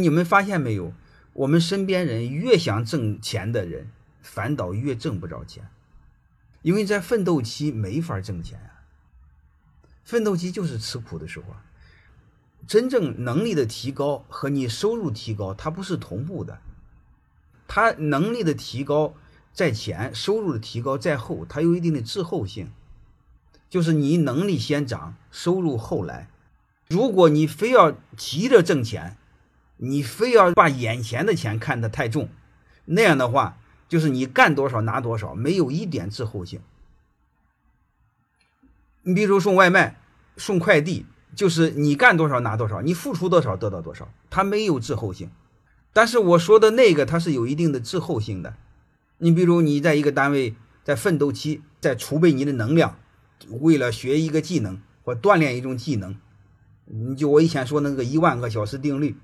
你们发现没有？我们身边人越想挣钱的人，反倒越挣不着钱，因为在奋斗期没法挣钱啊。奋斗期就是吃苦的时候。真正能力的提高和你收入提高，它不是同步的。它能力的提高在前，收入的提高在后，它有一定的滞后性，就是你能力先涨，收入后来。如果你非要急着挣钱，你非要把眼前的钱看得太重，那样的话，就是你干多少拿多少，没有一点滞后性。你比如送外卖、送快递，就是你干多少拿多少，你付出多少得到多少，它没有滞后性。但是我说的那个，它是有一定的滞后性的。你比如你在一个单位在奋斗期，在储备你的能量，为了学一个技能或锻炼一种技能，你就我以前说那个一万个小时定律。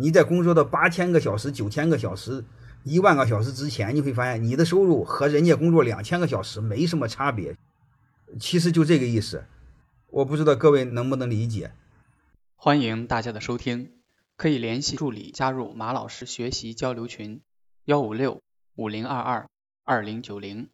你在工作的八千个小时、九千个小时、一万个小时之前，你会发现你的收入和人家工作两千个小时没什么差别。其实就这个意思，我不知道各位能不能理解。欢迎大家的收听，可以联系助理加入马老师学习交流群：幺五六五零二二二零九零。